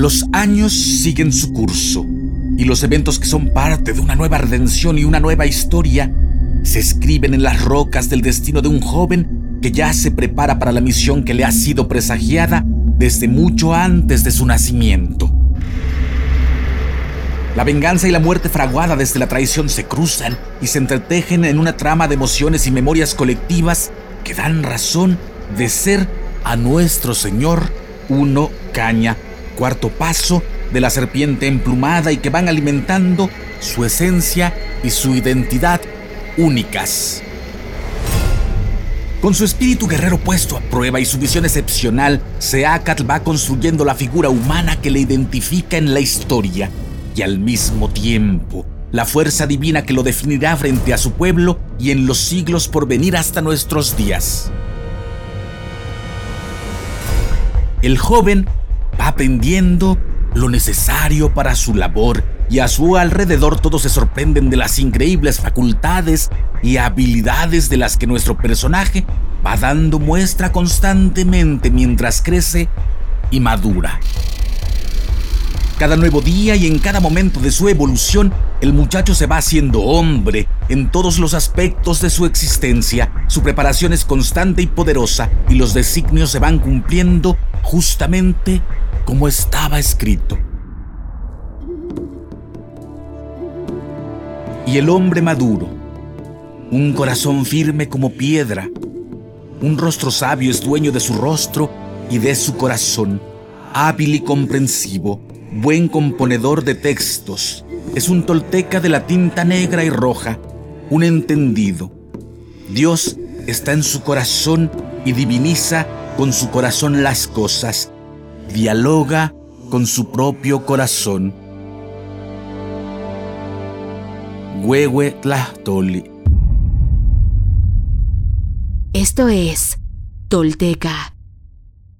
Los años siguen su curso y los eventos que son parte de una nueva redención y una nueva historia se escriben en las rocas del destino de un joven que ya se prepara para la misión que le ha sido presagiada desde mucho antes de su nacimiento. La venganza y la muerte fraguada desde la traición se cruzan y se entretejen en una trama de emociones y memorias colectivas que dan razón de ser a nuestro Señor uno caña, cuarto paso de la serpiente emplumada y que van alimentando su esencia y su identidad únicas. Con su espíritu guerrero puesto a prueba y su visión excepcional, Seacat va construyendo la figura humana que le identifica en la historia y al mismo tiempo la fuerza divina que lo definirá frente a su pueblo y en los siglos por venir hasta nuestros días. El joven va aprendiendo lo necesario para su labor y a su alrededor todos se sorprenden de las increíbles facultades y habilidades de las que nuestro personaje va dando muestra constantemente mientras crece y madura. Cada nuevo día y en cada momento de su evolución, el muchacho se va haciendo hombre en todos los aspectos de su existencia. Su preparación es constante y poderosa y los designios se van cumpliendo justamente como estaba escrito. Y el hombre maduro, un corazón firme como piedra, un rostro sabio es dueño de su rostro y de su corazón, hábil y comprensivo, buen componedor de textos, es un tolteca de la tinta negra y roja, un entendido. Dios está en su corazón y diviniza con su corazón las cosas, dialoga con su propio corazón. Huehue Tlahtoli. Esto es Tolteca,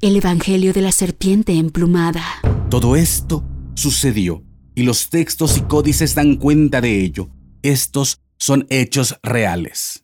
el Evangelio de la Serpiente Emplumada. Todo esto sucedió y los textos y códices dan cuenta de ello. Estos son hechos reales.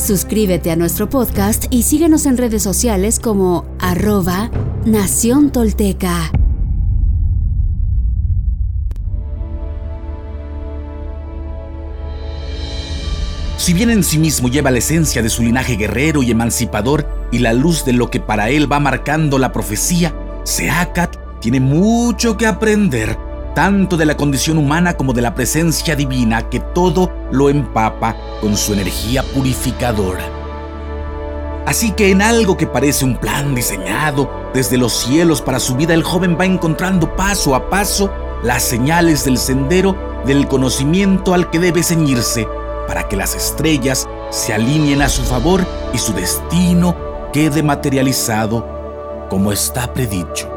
Suscríbete a nuestro podcast y síguenos en redes sociales como arroba Nación Tolteca. Si bien en sí mismo lleva la esencia de su linaje guerrero y emancipador y la luz de lo que para él va marcando la profecía, Seacat tiene mucho que aprender, tanto de la condición humana como de la presencia divina que todo lo empapa con su energía purificadora. Así que en algo que parece un plan diseñado desde los cielos para su vida, el joven va encontrando paso a paso las señales del sendero del conocimiento al que debe ceñirse para que las estrellas se alineen a su favor y su destino quede materializado como está predicho.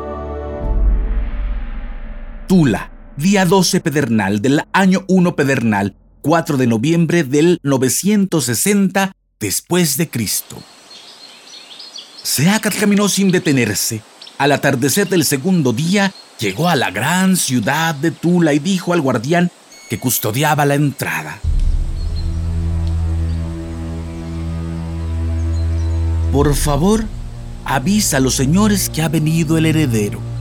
Tula, día 12 pedernal del año 1 pedernal, 4 de noviembre del 960 después de Cristo. Seacat caminó sin detenerse. Al atardecer del segundo día, llegó a la gran ciudad de Tula y dijo al guardián que custodiaba la entrada. Por favor, avisa a los señores que ha venido el heredero.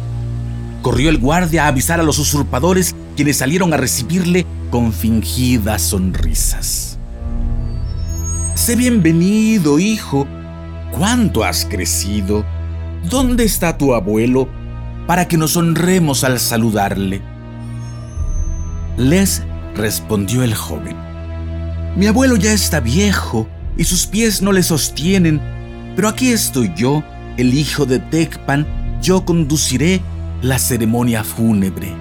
Corrió el guardia a avisar a los usurpadores, quienes salieron a recibirle con fingidas sonrisas. Sé bienvenido, hijo. ¿Cuánto has crecido? ¿Dónde está tu abuelo? Para que nos honremos al saludarle. Les respondió el joven. Mi abuelo ya está viejo y sus pies no le sostienen, pero aquí estoy yo, el hijo de Tecpan, yo conduciré la ceremonia fúnebre.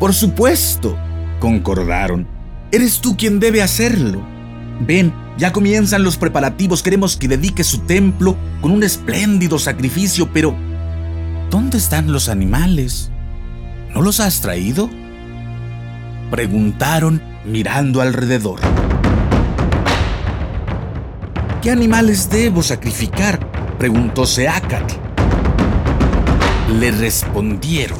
Por supuesto, concordaron. Eres tú quien debe hacerlo. Ven, ya comienzan los preparativos, queremos que dedique su templo con un espléndido sacrificio, pero ¿dónde están los animales? ¿No los has traído? Preguntaron mirando alrededor. ¿Qué animales debo sacrificar? preguntó Seacat. Le respondieron.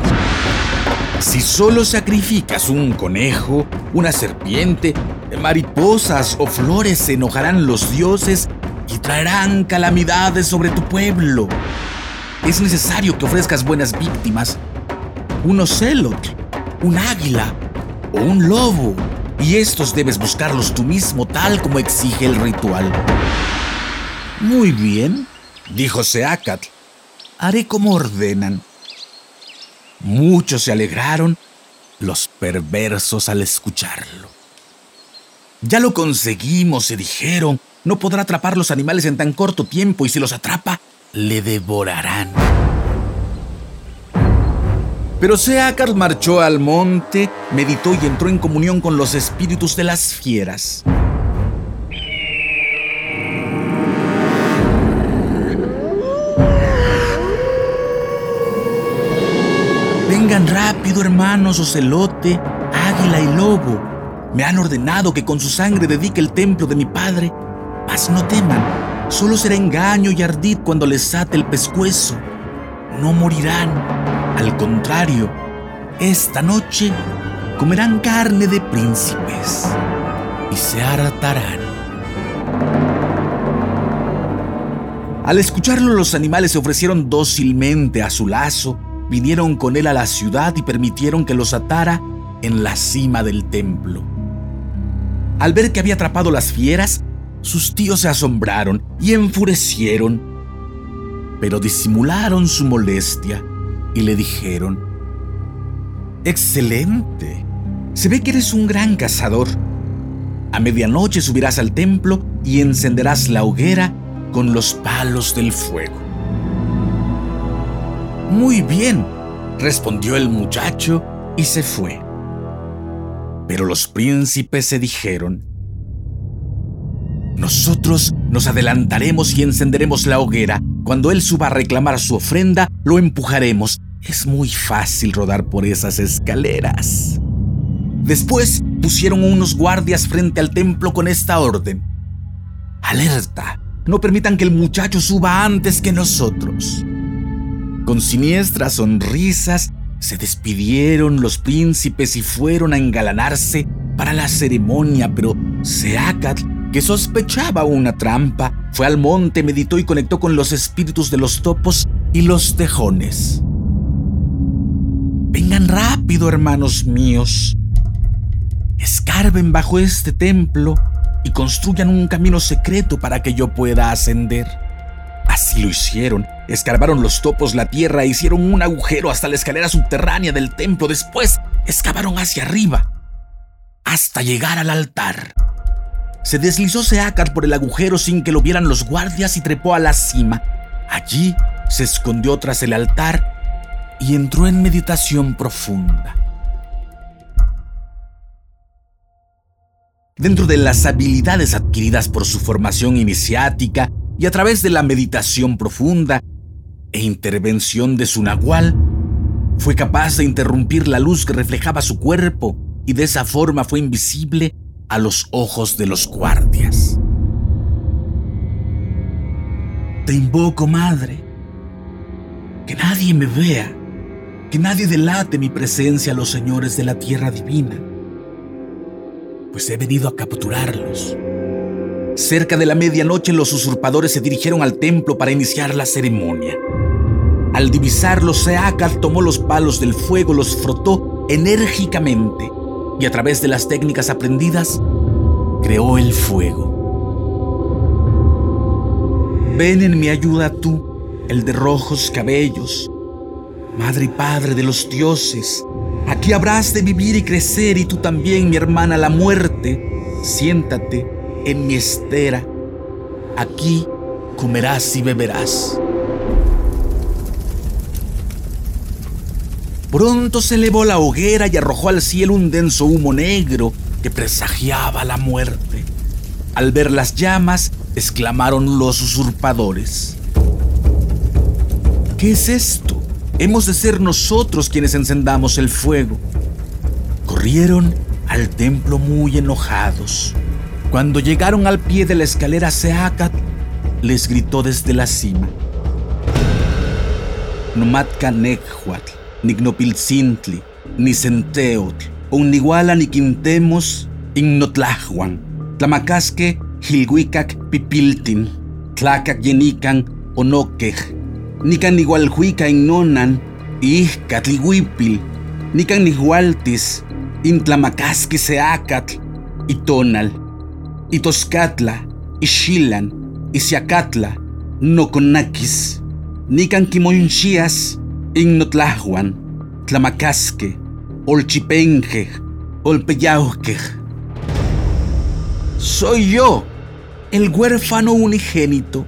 Si solo sacrificas un conejo, una serpiente, mariposas o flores, se enojarán los dioses y traerán calamidades sobre tu pueblo. Es necesario que ofrezcas buenas víctimas. Un ocelot, un águila o un lobo. Y estos debes buscarlos tú mismo tal como exige el ritual. Muy bien, dijo Seacat. Haré como ordenan. Muchos se alegraron, los perversos al escucharlo. Ya lo conseguimos, se dijeron. No podrá atrapar los animales en tan corto tiempo y si los atrapa, le devorarán. Pero Seacat marchó al monte, meditó y entró en comunión con los espíritus de las fieras. Vengan rápido, hermanos, ocelote, águila y lobo. Me han ordenado que con su sangre dedique el templo de mi padre. Mas no teman, solo será engaño y ardid cuando les ate el pescuezo. No morirán. Al contrario, esta noche comerán carne de príncipes y se hartarán. Al escucharlo, los animales se ofrecieron dócilmente a su lazo vinieron con él a la ciudad y permitieron que los atara en la cima del templo. Al ver que había atrapado las fieras, sus tíos se asombraron y enfurecieron, pero disimularon su molestia y le dijeron, Excelente, se ve que eres un gran cazador. A medianoche subirás al templo y encenderás la hoguera con los palos del fuego. Muy bien, respondió el muchacho y se fue. Pero los príncipes se dijeron, nosotros nos adelantaremos y encenderemos la hoguera. Cuando él suba a reclamar su ofrenda, lo empujaremos. Es muy fácil rodar por esas escaleras. Después pusieron unos guardias frente al templo con esta orden. Alerta, no permitan que el muchacho suba antes que nosotros. Con siniestras sonrisas se despidieron los príncipes y fueron a engalanarse para la ceremonia, pero Seacat, que sospechaba una trampa, fue al monte, meditó y conectó con los espíritus de los topos y los tejones. Vengan rápido, hermanos míos. Escarben bajo este templo y construyan un camino secreto para que yo pueda ascender. Así lo hicieron. Escarbaron los topos la tierra e hicieron un agujero hasta la escalera subterránea del templo. Después excavaron hacia arriba hasta llegar al altar. Se deslizó Seacat por el agujero sin que lo vieran los guardias y trepó a la cima. Allí se escondió tras el altar y entró en meditación profunda. Dentro de las habilidades adquiridas por su formación iniciática, y a través de la meditación profunda e intervención de su nahual, fue capaz de interrumpir la luz que reflejaba su cuerpo y de esa forma fue invisible a los ojos de los guardias. Te invoco, madre, que nadie me vea, que nadie delate mi presencia a los señores de la tierra divina, pues he venido a capturarlos Cerca de la medianoche los usurpadores se dirigieron al templo para iniciar la ceremonia. Al divisarlos, Seacat tomó los palos del fuego, los frotó enérgicamente y a través de las técnicas aprendidas, creó el fuego. Ven en mi ayuda tú, el de rojos cabellos, madre y padre de los dioses. Aquí habrás de vivir y crecer y tú también, mi hermana, la muerte. Siéntate en mi estera. Aquí comerás y beberás. Pronto se elevó la hoguera y arrojó al cielo un denso humo negro que presagiaba la muerte. Al ver las llamas, exclamaron los usurpadores. ¿Qué es esto? Hemos de ser nosotros quienes encendamos el fuego. Corrieron al templo muy enojados. Cuando llegaron al pie de la escalera, Seacat les gritó desde la cima. Nomatka Nekhuatl Nignopilzintli, Nicenteotl, Uniguala Niquintemos, Innotlajuan, Tlamacasque, Hilhuicac Pipiltin, Tlacac Yenican, Onoquej, Nican Igualhuica Innonan, Ihcatlihuipil, Nican Nigualtis, Intlamacasque Seacatl, Itonal, Itoscatla, Ixilan, Isiacatla, Noconakis, Nican Kimonchias, Innotlahuan, Tlamacasque, Olchipenge, Olpeyauque. Soy yo, el huérfano unigénito.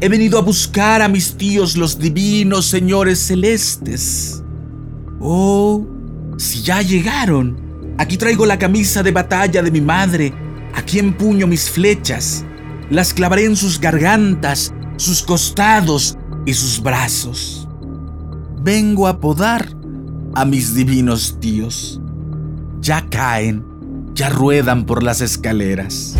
He venido a buscar a mis tíos los divinos señores celestes. Oh, si ya llegaron. Aquí traigo la camisa de batalla de mi madre. Aquí empuño mis flechas. Las clavaré en sus gargantas, sus costados y sus brazos vengo a podar a mis divinos tíos. Ya caen, ya ruedan por las escaleras.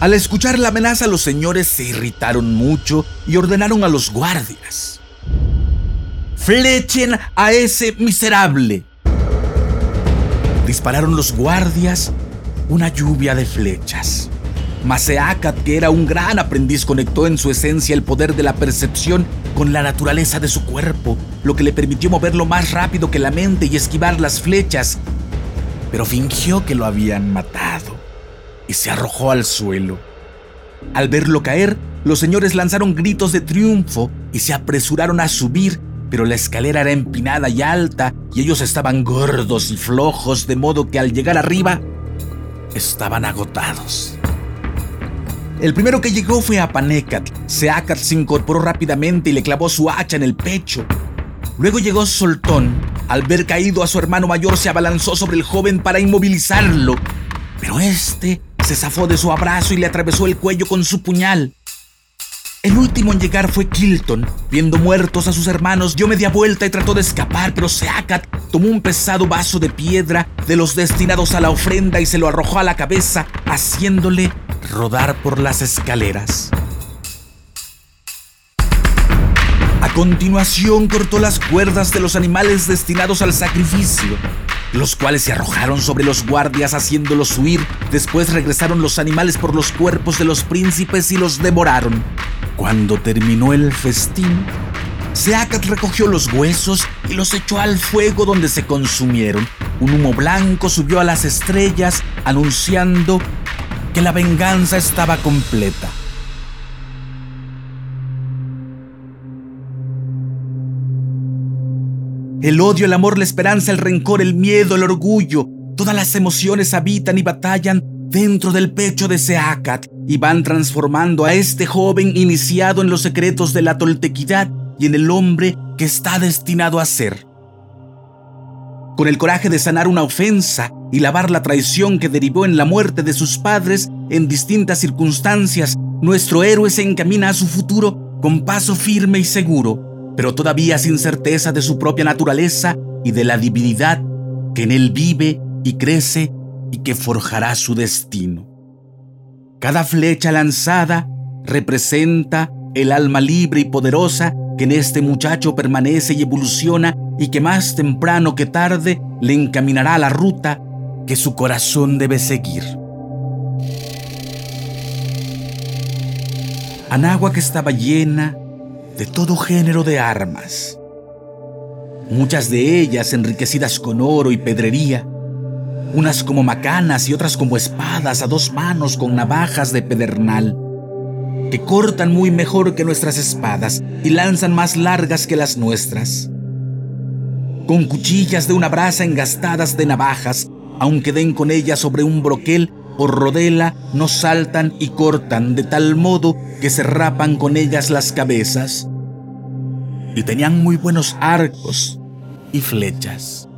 Al escuchar la amenaza, los señores se irritaron mucho y ordenaron a los guardias. Flechen a ese miserable. Dispararon los guardias una lluvia de flechas. Maseacat, que era un gran aprendiz, conectó en su esencia el poder de la percepción con la naturaleza de su cuerpo, lo que le permitió moverlo más rápido que la mente y esquivar las flechas. Pero fingió que lo habían matado y se arrojó al suelo. Al verlo caer, los señores lanzaron gritos de triunfo y se apresuraron a subir, pero la escalera era empinada y alta y ellos estaban gordos y flojos, de modo que al llegar arriba estaban agotados. El primero que llegó fue a Panecat. Seacat se incorporó rápidamente y le clavó su hacha en el pecho. Luego llegó Soltón. Al ver caído a su hermano mayor, se abalanzó sobre el joven para inmovilizarlo. Pero este se zafó de su abrazo y le atravesó el cuello con su puñal. El último en llegar fue Kilton. Viendo muertos a sus hermanos, dio media vuelta y trató de escapar, pero Seacat tomó un pesado vaso de piedra de los destinados a la ofrenda y se lo arrojó a la cabeza, haciéndole rodar por las escaleras. A continuación cortó las cuerdas de los animales destinados al sacrificio, los cuales se arrojaron sobre los guardias haciéndolos huir. Después regresaron los animales por los cuerpos de los príncipes y los devoraron. Cuando terminó el festín, Seacat recogió los huesos y los echó al fuego donde se consumieron. Un humo blanco subió a las estrellas anunciando que la venganza estaba completa. El odio, el amor, la esperanza, el rencor, el miedo, el orgullo, todas las emociones habitan y batallan dentro del pecho de Seacat y van transformando a este joven iniciado en los secretos de la toltequidad y en el hombre que está destinado a ser. Con el coraje de sanar una ofensa y lavar la traición que derivó en la muerte de sus padres en distintas circunstancias, nuestro héroe se encamina a su futuro con paso firme y seguro, pero todavía sin certeza de su propia naturaleza y de la divinidad que en él vive y crece y que forjará su destino. Cada flecha lanzada representa el alma libre y poderosa que en este muchacho permanece y evoluciona y que más temprano que tarde le encaminará a la ruta que su corazón debe seguir. Anáhuac estaba llena de todo género de armas, muchas de ellas enriquecidas con oro y pedrería, unas como macanas y otras como espadas a dos manos con navajas de pedernal. que cortan muy mejor que nuestras espadas y lanzan más largas que las nuestras. Con cuchillas de una brasa engastadas de navajas, aunque den con ellas sobre un broquel o rodela, no saltan y cortan de tal modo que se rapan con ellas las cabezas. Y tenían muy buenos arcos y flechas.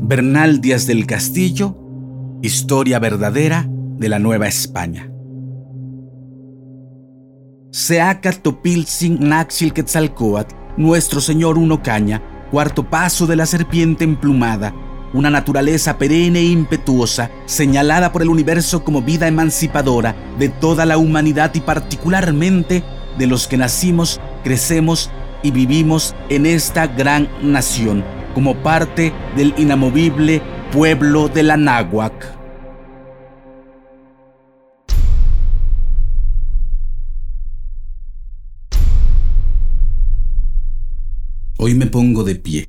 Bernal Díaz del Castillo, Historia verdadera de la Nueva España. Seaca Topilzin Naxil Quetzalcoatl, Nuestro Señor Uno Caña, cuarto paso de la serpiente emplumada, una naturaleza perenne e impetuosa, señalada por el universo como vida emancipadora de toda la humanidad y particularmente de los que nacimos, crecemos y vivimos en esta gran nación, como parte del inamovible pueblo de la náhuac. Hoy me pongo de pie,